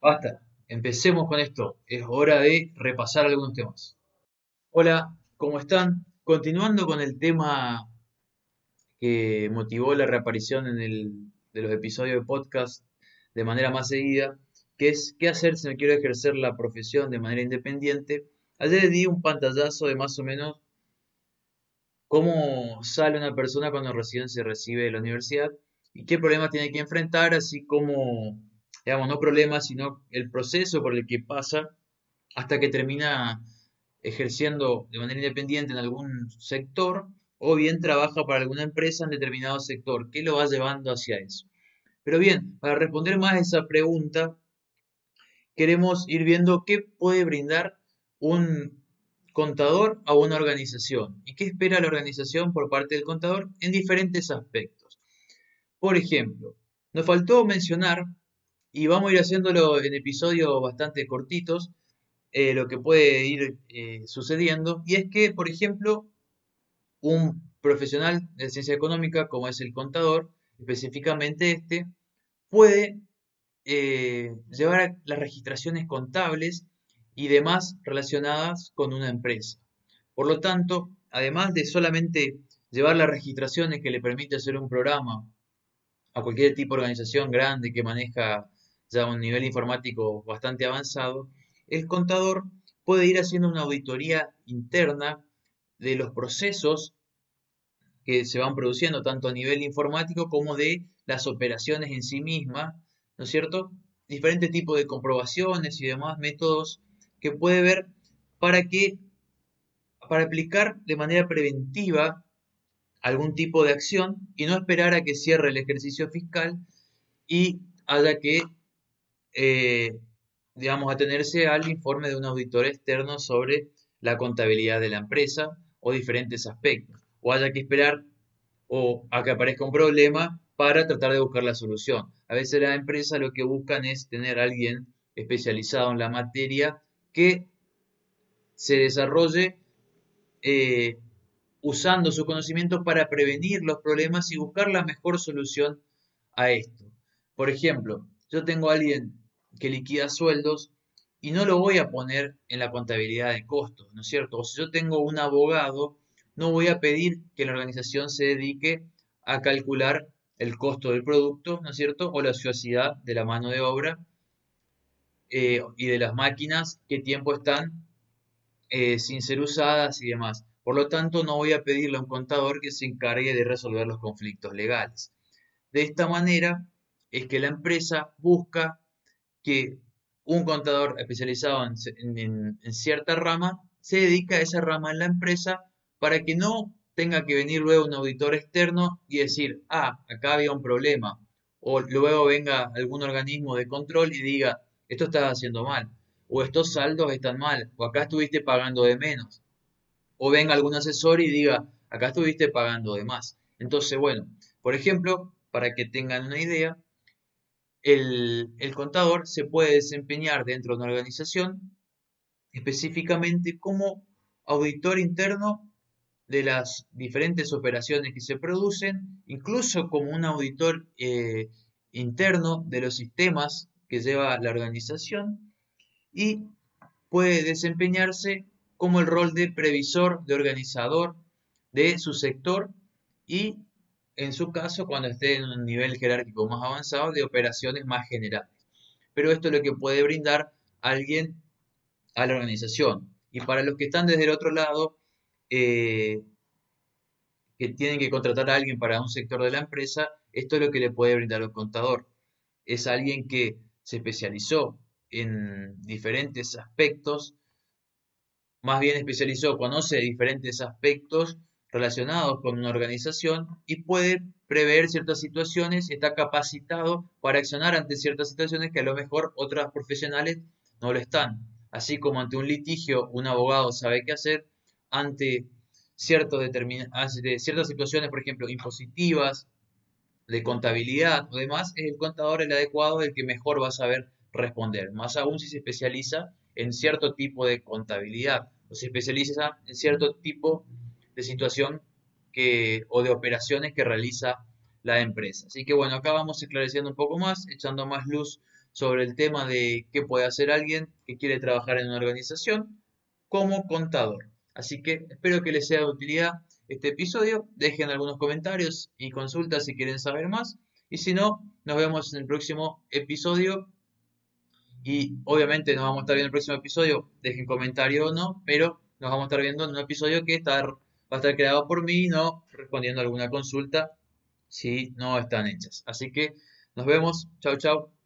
Basta, empecemos con esto. Es hora de repasar algunos temas. Hola, ¿cómo están? Continuando con el tema que motivó la reaparición en el, de los episodios de podcast de manera más seguida, que es qué hacer si no quiero ejercer la profesión de manera independiente. Ayer di un pantallazo de más o menos cómo sale una persona cuando recién se recibe de la universidad y qué problemas tiene que enfrentar, así como digamos, no problemas, sino el proceso por el que pasa hasta que termina ejerciendo de manera independiente en algún sector o bien trabaja para alguna empresa en determinado sector. ¿Qué lo va llevando hacia eso? Pero bien, para responder más a esa pregunta, queremos ir viendo qué puede brindar un contador a una organización y qué espera la organización por parte del contador en diferentes aspectos. Por ejemplo, nos faltó mencionar y vamos a ir haciéndolo en episodios bastante cortitos, eh, lo que puede ir eh, sucediendo. Y es que, por ejemplo, un profesional de ciencia económica, como es el contador, específicamente este, puede eh, llevar las registraciones contables y demás relacionadas con una empresa. Por lo tanto, además de solamente llevar las registraciones que le permite hacer un programa a cualquier tipo de organización grande que maneja ya un nivel informático bastante avanzado, el contador puede ir haciendo una auditoría interna de los procesos que se van produciendo tanto a nivel informático como de las operaciones en sí mismas, ¿no es cierto? Diferentes tipos de comprobaciones y demás métodos que puede ver para que para aplicar de manera preventiva algún tipo de acción y no esperar a que cierre el ejercicio fiscal y haya que eh, digamos, atenerse al informe de un auditor externo sobre la contabilidad de la empresa o diferentes aspectos. O haya que esperar o a que aparezca un problema para tratar de buscar la solución. A veces las empresas lo que buscan es tener a alguien especializado en la materia que se desarrolle eh, usando su conocimiento para prevenir los problemas y buscar la mejor solución a esto. Por ejemplo, yo tengo alguien que liquida sueldos y no lo voy a poner en la contabilidad de costos, ¿no es cierto? O si yo tengo un abogado, no voy a pedir que la organización se dedique a calcular el costo del producto, ¿no es cierto? O la ociosidad de la mano de obra eh, y de las máquinas, qué tiempo están eh, sin ser usadas y demás. Por lo tanto, no voy a pedirle a un contador que se encargue de resolver los conflictos legales. De esta manera es que la empresa busca que un contador especializado en, cierta rama se dedica a esa rama en la empresa para que no tenga que venir luego un auditor externo y decir, ah, acá había un problema. O luego venga algún organismo de control y diga, esto estás haciendo mal. O estos saldos están mal. O acá estuviste pagando de menos. O venga algún asesor y diga, acá estuviste pagando de más. Entonces, bueno, por ejemplo, para que tengan una idea, el, contador se puede desempeñar dentro de una organización específicamente como auditor interno de las diferentes operaciones que se producen, incluso como un auditor eh, interno de los sistemas que lleva la organización y puede desempeñarse como el rol de previsor, de organizador de su sector y en su caso cuando esté en un nivel jerárquico más avanzado de operaciones más generales. Pero esto es lo que puede brindar alguien a la organización. Y para los que están desde el otro lado, eh, que tienen que contratar a alguien para un sector de la empresa, esto es lo que le puede brindar un contador. Es alguien que se especializó en diferentes aspectos, más bien especializó, conoce diferentes aspectos relacionados con una organización y puede prever ciertas situaciones y está capacitado para accionar ante ciertas situaciones que a lo mejor otras profesionales no lo están. Así como ante un litigio un abogado sabe qué hacer, ante, cierto ante ciertas situaciones, por ejemplo, impositivas, de contabilidad o demás, es el contador el adecuado, el que mejor va a saber responder. Más aún si se especializa en cierto tipo de contabilidad o se especializa en cierto tipo de situación que, o de operaciones que realiza la empresa. Así que bueno, acá vamos esclareciendo un poco más, echando más luz sobre el tema de qué puede hacer alguien que quiere trabajar en una organización como contador. Así que espero que les sea de utilidad este episodio. Dejen algunos comentarios y consultas si quieren saber más. Y si no, nos vemos en el próximo episodio. Y obviamente nos vamos a estar viendo en el próximo episodio. Dejen comentario o no, pero nos vamos a estar viendo en un episodio que va a estar creado por mí, no respondiendo a alguna consulta si no están hechas. Así que nos vemos. Chao, chao.